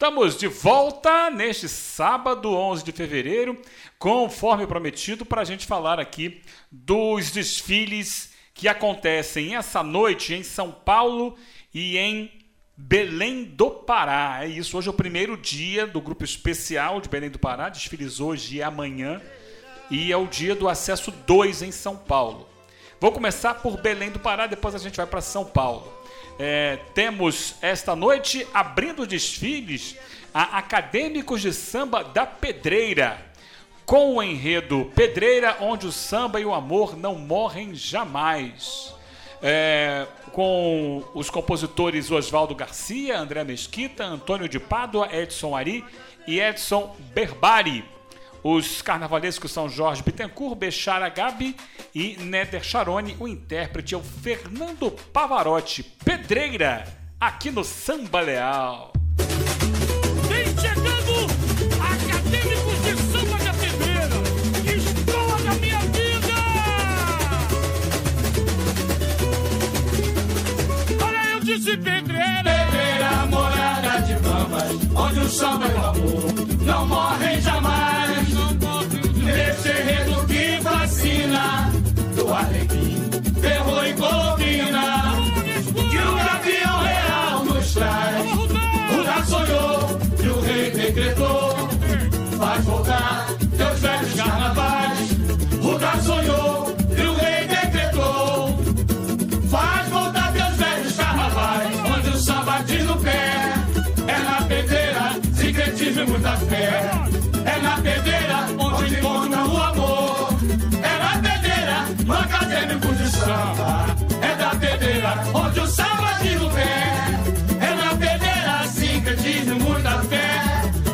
Estamos de volta neste sábado, 11 de fevereiro, conforme prometido, para a gente falar aqui dos desfiles que acontecem essa noite em São Paulo e em Belém do Pará. É isso, hoje é o primeiro dia do grupo especial de Belém do Pará, desfiles hoje e amanhã, e é o dia do acesso 2 em São Paulo. Vou começar por Belém do Pará, depois a gente vai para São Paulo. É, temos esta noite, abrindo desfiles, a Acadêmicos de Samba da Pedreira, com o enredo Pedreira, onde o samba e o amor não morrem jamais. É, com os compositores Oswaldo Garcia, André Mesquita, Antônio de Pádua, Edson Ari e Edson Berbari. Os carnavalescos são Jorge Bittencourt, Bechara Gabi e Néder Charone. O intérprete é o Fernando Pavarotti, Pedreira, aqui no Samba Leal. Vem chegando Acadêmicos de Samba da Pedreira, escola da minha vida! Olha, eu disse pedreira, Pedreira, morada de bambas, onde o samba e o amor não morrem jamais. Do Arlequim, ferro e colomina, que o gavião real nos traz. O gato sonhou e o rei decretou, faz voltar teus velhos carnavais. O gato sonhou e o rei decretou, faz voltar teus velhos carnavais. Onde o samba diz no pé, é na pedreira, secretismo e muita fé. É na pedreira onde encontra o amor. Pedreira onde o no pé. É na pedreira, secretismo e muita fé.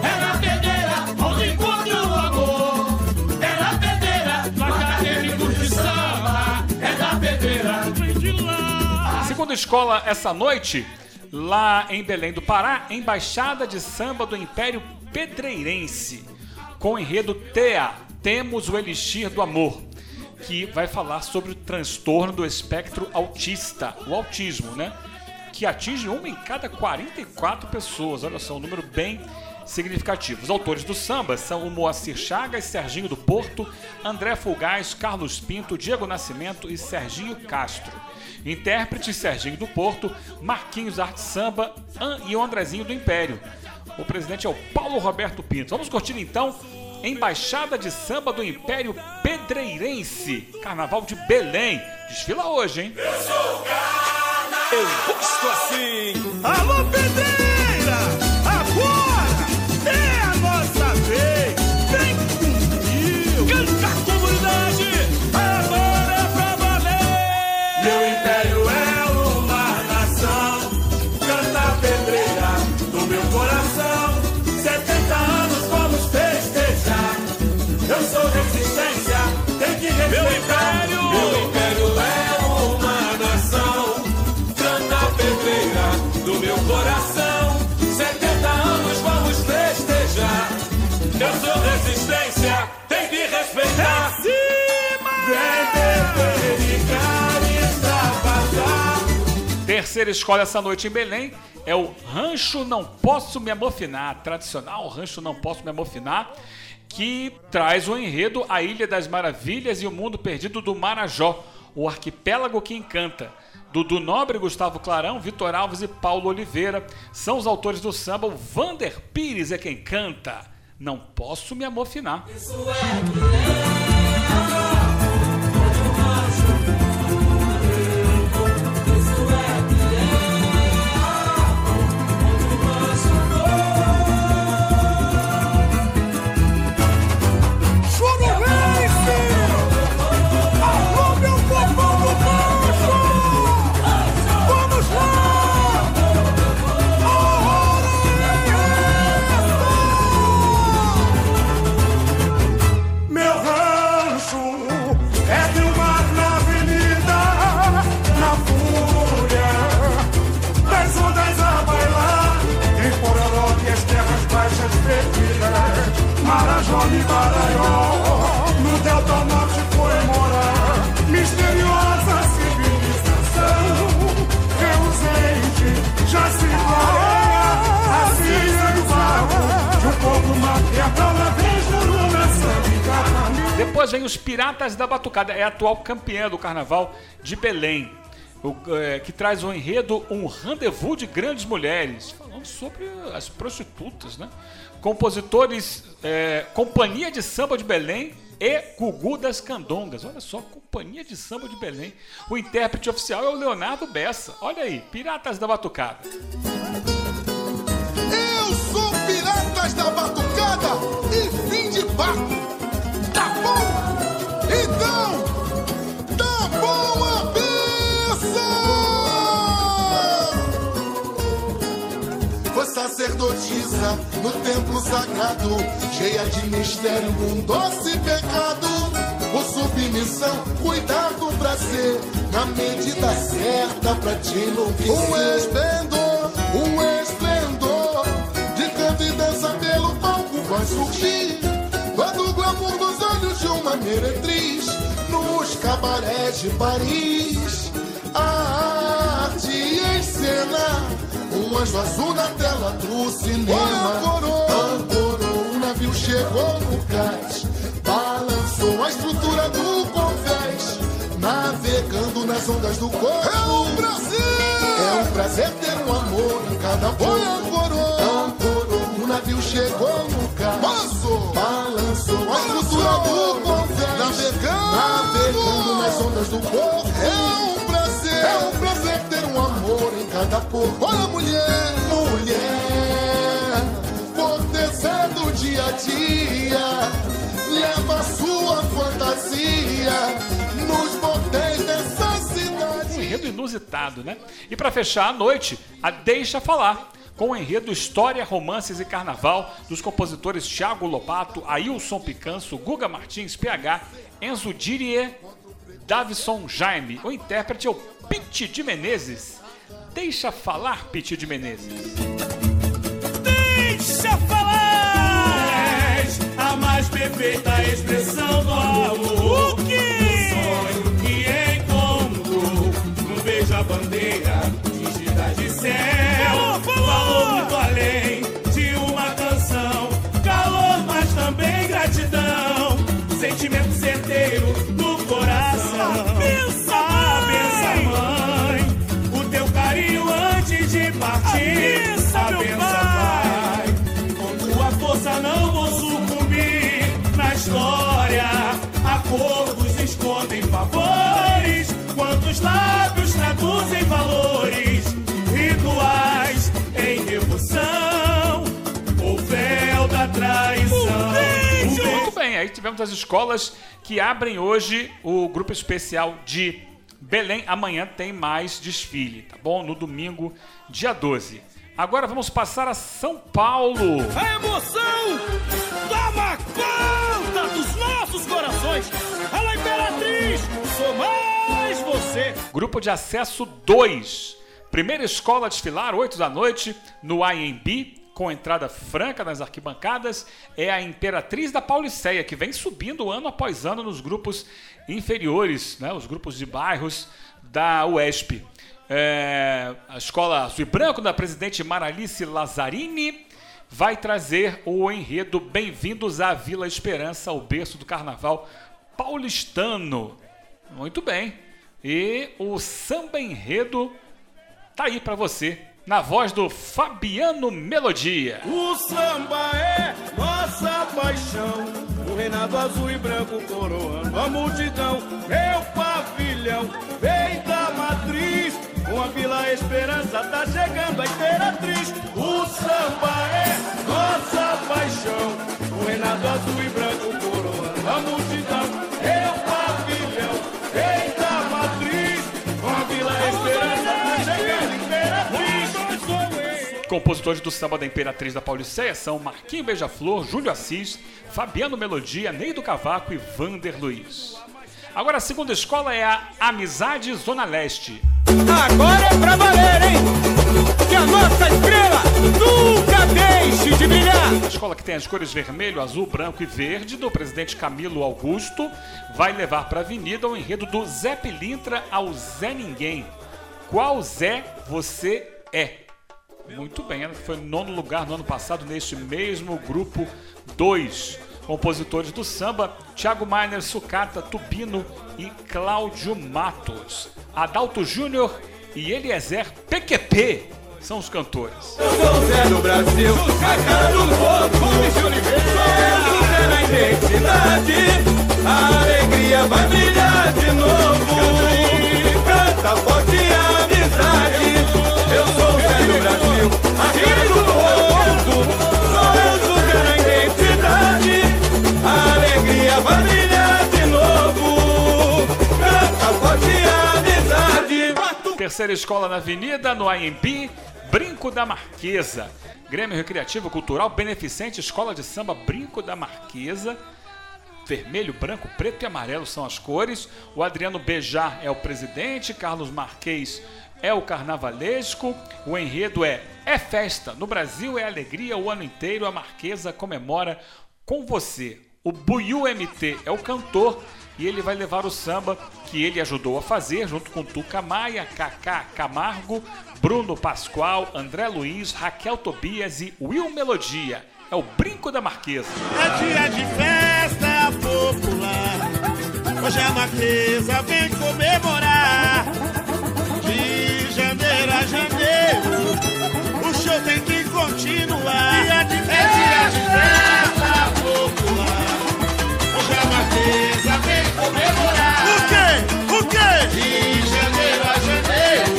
É na pedreira onde encontra o amor. É na pedreira, no acadêmico de samba. É de lá. Segunda escola essa noite, lá em Belém do Pará, Embaixada de Samba do Império Pedreirense, com enredo TEA, Temos o Elixir do Amor, que vai falar sobre o transtorno do espectro autista, o autismo, né? Que atinge uma em cada 44 pessoas, olha só, um número bem significativo. Os autores do samba são o Moacir Chagas, Serginho do Porto, André Fulgaz, Carlos Pinto, Diego Nascimento e Serginho Castro. Intérpretes Serginho do Porto, Marquinhos Arte Samba e o Andrezinho do Império. O presidente é o Paulo Roberto Pinto. Vamos curtir então Embaixada de Samba do Império Pedreirense, Carnaval de Belém. Desfila hoje, hein? Eu gosto assim. Alô, pedreira! Terceira escola essa noite em Belém é o Rancho Não Posso Me Amofinar, tradicional Rancho Não Posso Me Amofinar, que traz o enredo A Ilha das Maravilhas e o Mundo Perdido do Marajó, o arquipélago que encanta. Dudu Nobre, Gustavo Clarão, Vitor Alves e Paulo Oliveira são os autores do samba. O Vander Pires é quem canta. Não posso me amofinar. Choro vem os Piratas da Batucada, é a atual campeã do Carnaval de Belém, o, é, que traz o enredo Um Rendezvous de Grandes Mulheres, falando sobre as prostitutas, né? Compositores, é, Companhia de Samba de Belém e Gugu das Candongas. Olha só, Companhia de Samba de Belém. O intérprete oficial é o Leonardo Bessa. Olha aí, Piratas da Batucada. Eu sou Piratas da Batucada e fim de papo. Sacerdotisa no templo sagrado, cheia de mistério, um doce pecado. Por submissão, cuidado pra ser na medida certa pra te enlouquecer. Um esplendor, um esplendor de canto e dança pelo palco vai surgir. Todo o glamour dos olhos de uma meretriz nos cabarés de Paris. A arte em cena, um anjo azul na tela do cinema. Ancorou, o navio chegou no cais, balançou a estrutura do convés, navegando nas ondas do corpo. É um prazer! É um prazer ter um amor em cada porto. Ancorou, o navio chegou no cais, balançou a estrutura do convés, navegando, navegando nas ondas do corpo. É um! É um prazer ter um amor em cada porto. Olha, mulher! Mulher! Cortesã do dia a dia, leva sua fantasia nos bordéis dessa Um cidade. enredo inusitado, né? E para fechar a noite, a Deixa Falar, com o enredo História, Romances e Carnaval, dos compositores Thiago Lobato, Ailson Picanso, Guga Martins, PH, Enzo Dirie, Davison Jaime. O intérprete é o Pete de Menezes. Deixa falar, Pete de Menezes. Deixa falar! És a mais perfeita expressão do amor. Tivemos as escolas que abrem hoje o grupo especial de Belém. Amanhã tem mais desfile, tá bom? No domingo, dia 12. Agora vamos passar a São Paulo. A emoção toma conta dos nossos corações. Ela Imperatriz, sou mais você. Grupo de acesso 2. Primeira escola a desfilar, 8 da noite, no IMB, com entrada franca nas arquibancadas, é a Imperatriz da Pauliceia, que vem subindo ano após ano nos grupos inferiores, né, os grupos de bairros da UESP. É, a escola Azul e Branco, da presidente Maralice Lazzarini, vai trazer o enredo Bem-vindos à Vila Esperança, o berço do carnaval paulistano. Muito bem. E o samba enredo tá aí pra você, na voz do Fabiano Melodia. O samba é nossa paixão. O reinado azul e branco coroando a multidão. Meu pavilhão vem da matriz. Com a Vila Esperança tá chegando a Imperatriz. O samba é nossa paixão. O reinado azul e branco coroando Compositores do samba da Imperatriz da Pauliceia são Marquinho Beija-Flor, Júlio Assis, Fabiano Melodia, Ney do Cavaco e Vander Luiz. Agora a segunda escola é a Amizade Zona Leste. Agora é pra valer, hein? Que a nossa estrela nunca deixe de brilhar. A escola que tem as cores vermelho, azul, branco e verde do presidente Camilo Augusto vai levar para a avenida o enredo do Zé Pilintra ao Zé Ninguém. Qual Zé você é? Muito bem, ela foi nono lugar no ano passado neste mesmo grupo 2. Compositores do samba, Thiago Miner, Sucata, Tubino e Cláudio Matos. Adalto Júnior e Eliezer PQP são os cantores. Eu sou o Zé do Brasil, a cara do povo, Luiz Oliveira. Sou o Zé na identidade, a alegria vai brilhar de novo. Canta forte a amizade. Eu sou o Zé do Brasil, Terceira escola na Avenida, no AMB, Brinco da Marquesa. Grêmio Recreativo Cultural Beneficente Escola de Samba Brinco da Marquesa. Vermelho, branco, preto e amarelo são as cores. O Adriano Bejar é o presidente, Carlos Marquês é o carnavalesco. O enredo é É festa. No Brasil é alegria o ano inteiro. A Marquesa comemora com você. O Buiu MT é o cantor e ele vai levar o samba que ele ajudou a fazer junto com Tuca Maia, Kaká Camargo, Bruno Pascoal, André Luiz, Raquel Tobias e Will Melodia. É o Brinco da Marquesa. É dia de festa popular. Hoje a Marquesa vem comemorar. De janeiro a janeiro, o show tem que continuar. É dia de festa popular. Hoje a Marquesa vem comemorar. O quê? O quê? De janeiro a janeiro,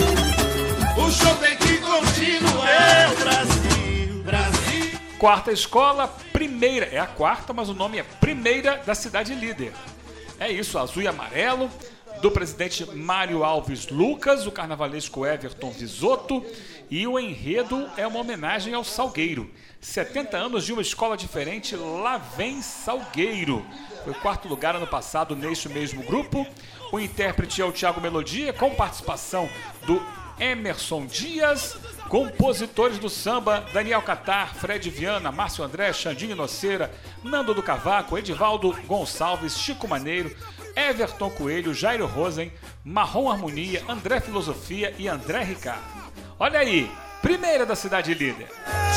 o show tem que continuar. É o Brasil, Brasil. Quarta escola, primeira. É a quarta, mas o nome é Primeira da Cidade Líder. É isso, azul e amarelo. Do presidente Mário Alves Lucas, o carnavalesco Everton Visotto. E o enredo é uma homenagem ao Salgueiro. 70 anos de uma escola diferente, lá vem Salgueiro. Foi quarto lugar ano passado neste mesmo grupo. O intérprete é o Thiago Melodia, com participação do Emerson Dias, compositores do samba, Daniel Catar, Fred Viana, Márcio André, Xandinho Noceira, Nando do Cavaco, Edivaldo Gonçalves, Chico Maneiro, Everton Coelho, Jairo Rosen, Marrom Harmonia, André Filosofia e André Ricardo. Olha aí, primeira da cidade líder.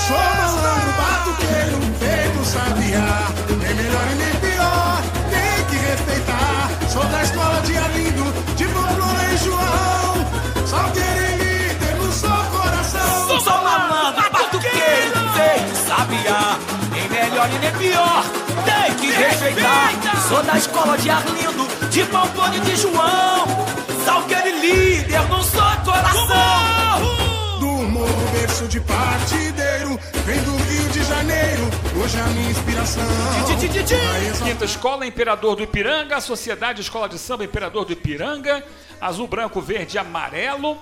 Sou malandro, batuqueiro, feito sabiá. Nem melhor e nem pior, tem que respeitar. Sou da escola de Arlindo, de Pamplona e João. Só querer líder no seu coração. Sou malandro, batuqueiro, feito sabiá. Nem melhor e nem pior, tem que respeitar. Sou da escola de Arlindo, de Pampone e de João. Salgueiro líder, não sou coração. Do morro berço de partideiro, vem do Rio de Janeiro. Hoje a minha inspiração. Quinta Escola Imperador do Ipiranga, Sociedade Escola de Samba Imperador do Ipiranga, azul, branco, verde e amarelo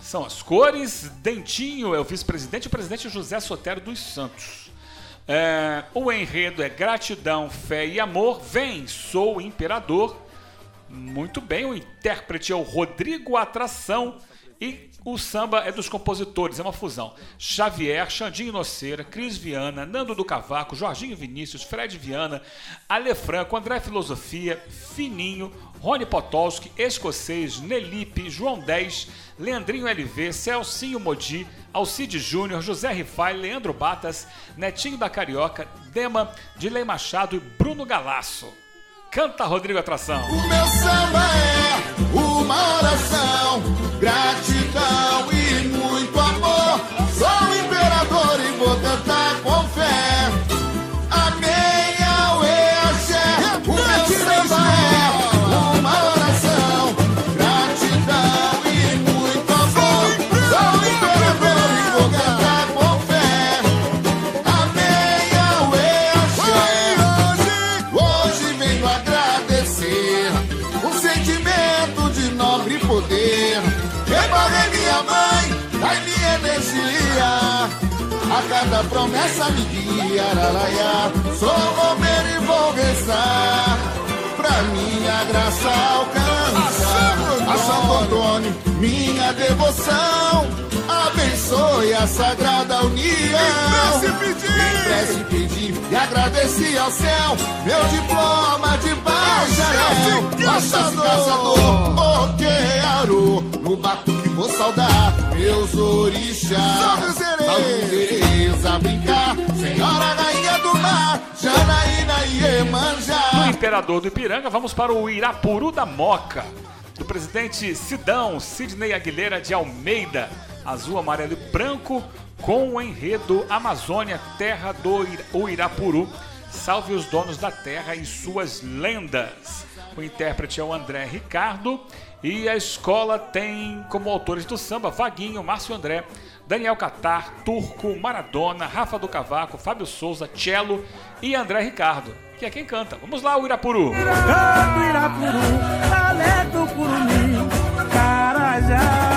são as cores. Dentinho é o vice-presidente e o presidente José Sotero dos Santos. É, o enredo é gratidão, fé e amor. Vem, sou o imperador. Muito bem, o intérprete é o Rodrigo Atração e o samba é dos compositores, é uma fusão. Xavier, Xandinho Noceira, Cris Viana, Nando do Cavaco, Jorginho Vinícius, Fred Viana, Ale Franco, André Filosofia, Fininho, Rony Potolski, Escocês, Nelipe, João 10, Leandrinho LV, Celcinho Modi, Alcide Júnior, José Rifai, Leandro Batas, Netinho da Carioca, Dema, Dilei Machado e Bruno Galasso. Canta Rodrigo Atração. O meu samba é uma oração, gratidão A cada promessa me guia, araraiá. Sou romero e vou rezar. Pra minha graça alcançar. A Santo Antônio, minha devoção. Abençoe a sagrada união. Em prece pedi e agradeci ao céu meu diploma de bacharel. Machado caçador, oquearo, no batuque vou saudar meus orixás. Salve brincar, senhora do mar, Janaína. No Imperador do Ipiranga, vamos para o Irapuru da Moca, do presidente Sidão Sidney Aguilera de Almeida, azul, amarelo e branco, com o enredo Amazônia, terra do Irapuru. Salve os donos da terra e suas lendas. O intérprete é o André Ricardo e a escola tem como autores do samba Vaguinho, Márcio André, Daniel Catar, Turco, Maradona, Rafa do Cavaco, Fábio Souza, Cello e André Ricardo, que é quem canta. Vamos lá, o Irapuru. Canto Irapuru, Aleto Curumim, Carajá,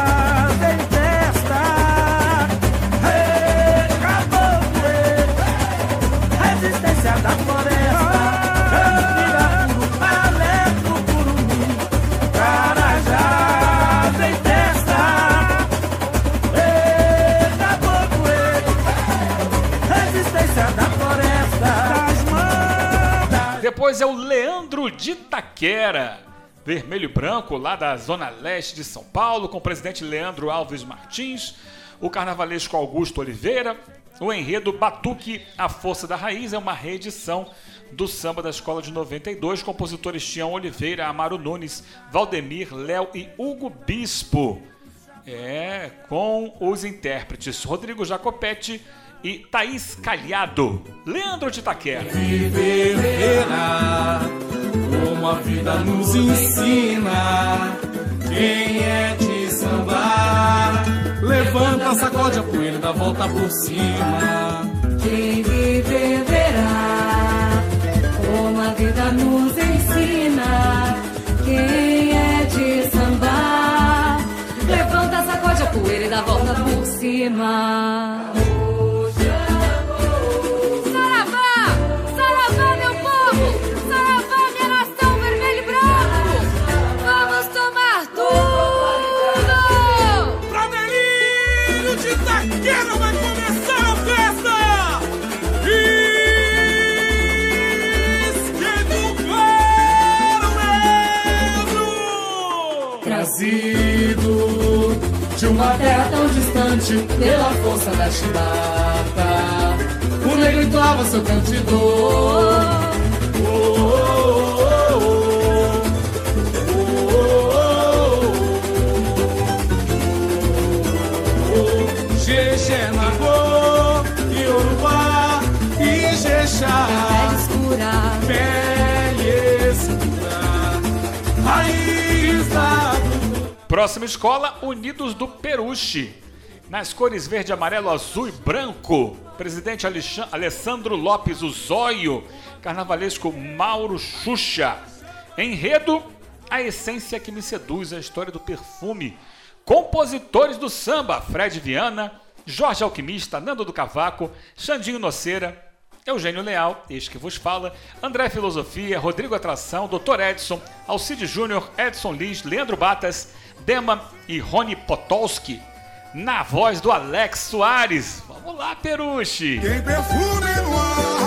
Depois é o Leandro de Taquera, vermelho e branco, lá da Zona Leste de São Paulo, com o presidente Leandro Alves Martins, o carnavalesco Augusto Oliveira, o enredo Batuque, a Força da Raiz, é uma reedição do samba da Escola de 92, compositores Tião Oliveira, Amaro Nunes, Valdemir, Léo e Hugo Bispo. É, com os intérpretes Rodrigo Jacopetti e Thaís Calhado. Leandro de Itaquera. viverá como a vida nos ensina. Quem é de sambar, levanta, sacode a poeira e dá volta por cima. Quem viver verá como a vida nos ensina. Quem é de sambar, levanta, sacode a poeira e dá volta por cima. Uma terra tão distante pela força da chibata, o negro entoava seu cantidor. Oh, oh, oh, Próxima escola, Unidos do Peruche. Nas cores verde, amarelo, azul e branco. Presidente Alessandro Lopes, o Zóio. Carnavalesco Mauro Xuxa. Enredo, a essência que me seduz, a história do perfume. Compositores do samba, Fred Viana, Jorge Alquimista, Nando do Cavaco, Xandinho Noceira, Eugênio Leal, este que vos fala, André Filosofia, Rodrigo Atração, Dr. Edson, Alcide Júnior, Edson Liz, Leandro Batas, Dema e Rony Potolski, na voz do Alex Soares. Vamos lá, Peruche! Tem perfume no ar,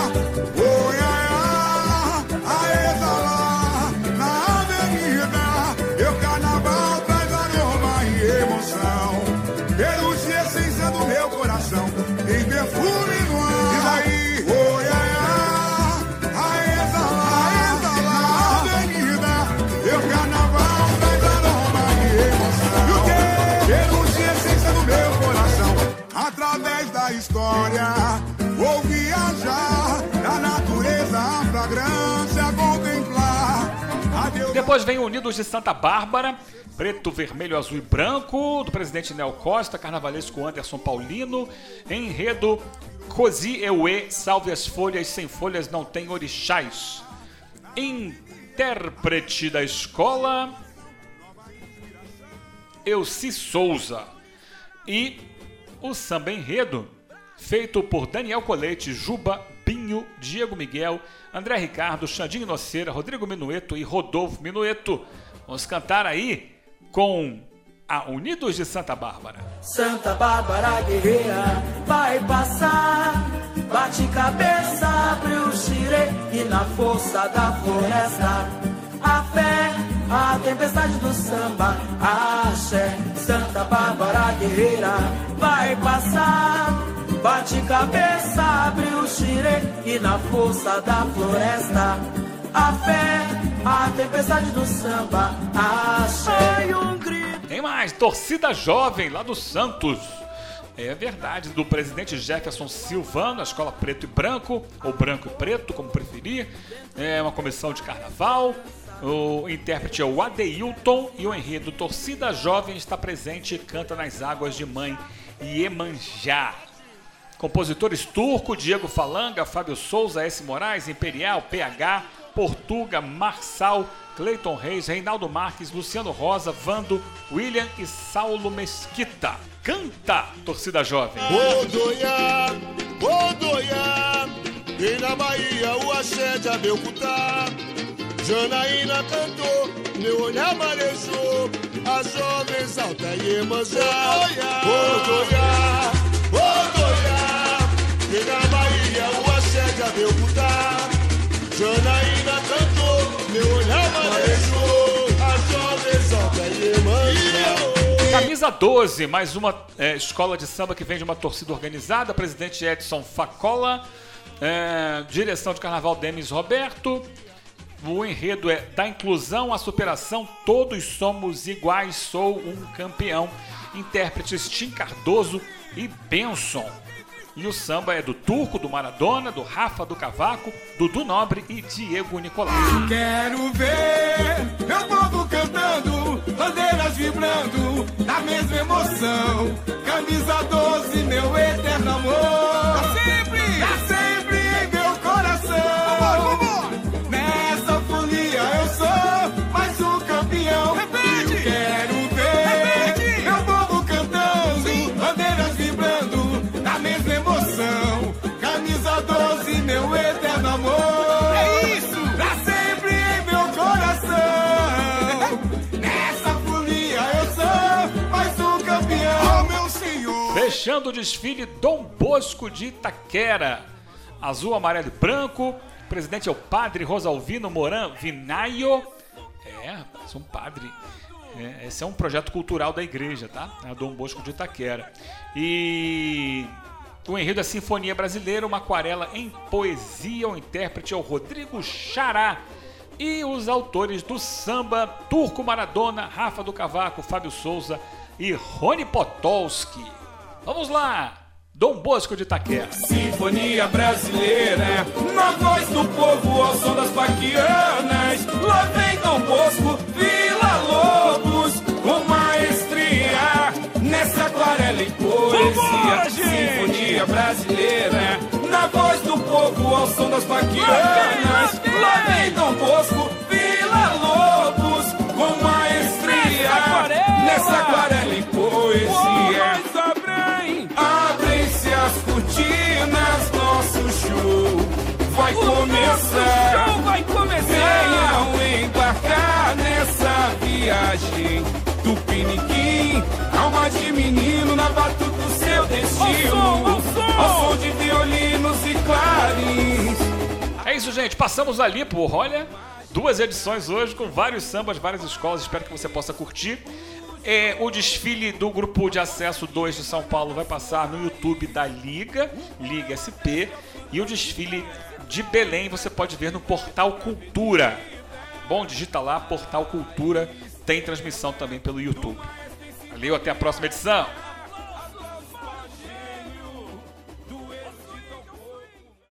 história, vou viajar na natureza, fragrância contemplar. Depois vem Unidos de Santa Bárbara, preto, vermelho, azul e branco, do presidente Nel Costa, carnavalesco Anderson Paulino, enredo Cozi Eue, salve as folhas, sem folhas não tem orixás. Intérprete da escola, Elci Souza. E o samba enredo, feito por Daniel Colete, Juba, Binho, Diego Miguel, André Ricardo, Xandinho Noceira, Rodrigo Minueto e Rodolfo Minueto. Vamos cantar aí com a Unidos de Santa Bárbara. Santa Bárbara guerreira vai passar. Bate cabeça, abre o xirê e na força da floresta. A fé, a tempestade do samba, axé. Santa Bárbara guerreira vai passar. Bate cabeça, abre o xirê e na força da floresta. A fé, a tempestade do samba, achei um grito. Tem mais, torcida jovem lá do Santos. É verdade, do presidente Jefferson Silvano, a escola preto e branco, ou branco e preto, como preferir. É uma comissão de carnaval. O intérprete é o Adeilton e o enredo Torcida Jovem está presente e canta nas águas de Mãe Iemanjá. Compositores turco, Diego Falanga, Fábio Souza, S. Moraes, Imperial, PH, Portuga, Marçal, Cleiton Reis, Reinaldo Marques, Luciano Rosa, Vando, William e Saulo Mesquita. Canta, torcida jovem. Odoiá, Odoiá, vem na Bahia o axé de Abelcutá. Janaína cantou, meu olhar marejou, a jovem exalta Iemanjá. Odoiá, Odoiá, na Bahia o axé. Janaína cantou, meu olhar marejou, a jovem. Camisa 12, mais uma é, escola de samba que vem de uma torcida organizada. Presidente Edson Facola. É, direção de carnaval Demis Roberto. O enredo é da inclusão à superação, todos somos iguais, sou um campeão. Intérpretes Tim Cardoso e Benson. E o samba é do Turco, do Maradona, do Rafa do Cavaco, Dudu Nobre e Diego Nicolau. Quero ver meu povo cantando, bandeiras vibrando, na mesma emoção. Camisa 12, meu eterno amor. Senhor. Fechando o desfile Dom Bosco de Itaquera. Azul, amarelo e branco. O presidente é o padre Rosalvino Moran Vinaio. É, rapaz, um padre. É, esse é um projeto cultural da igreja, tá? É Dom Bosco de Itaquera. E o enredo é Sinfonia Brasileira, uma aquarela em poesia. O intérprete é o Rodrigo Xará. E os autores do samba, Turco Maradona, Rafa do Cavaco, Fábio Souza e Rony Potolski. Vamos lá! Dom Bosco de Itaquera. Sinfonia brasileira, na voz do povo ao som das paquianas. Lá vem Dom Bosco, Vila Lobos, com maestria, nessa aquarela e poesia. Sinfonia brasileira, na voz do povo ao som das paquianas. Lá vem Dom Bosco, começar. show vai começar. Venham embarcar nessa viagem. Tupiniquim, alma de menino na batuta do seu destino. Ao som, ao som de violinos e clarins. É isso, gente. Passamos ali por, olha, duas edições hoje com vários sambas, várias escolas. Espero que você possa curtir. É, o desfile do grupo de acesso 2 de São Paulo vai passar no YouTube da Liga, Liga SP. E o desfile de Belém você pode ver no Portal Cultura. Bom, digita lá, Portal Cultura. Tem transmissão também pelo YouTube. Valeu, até a próxima edição.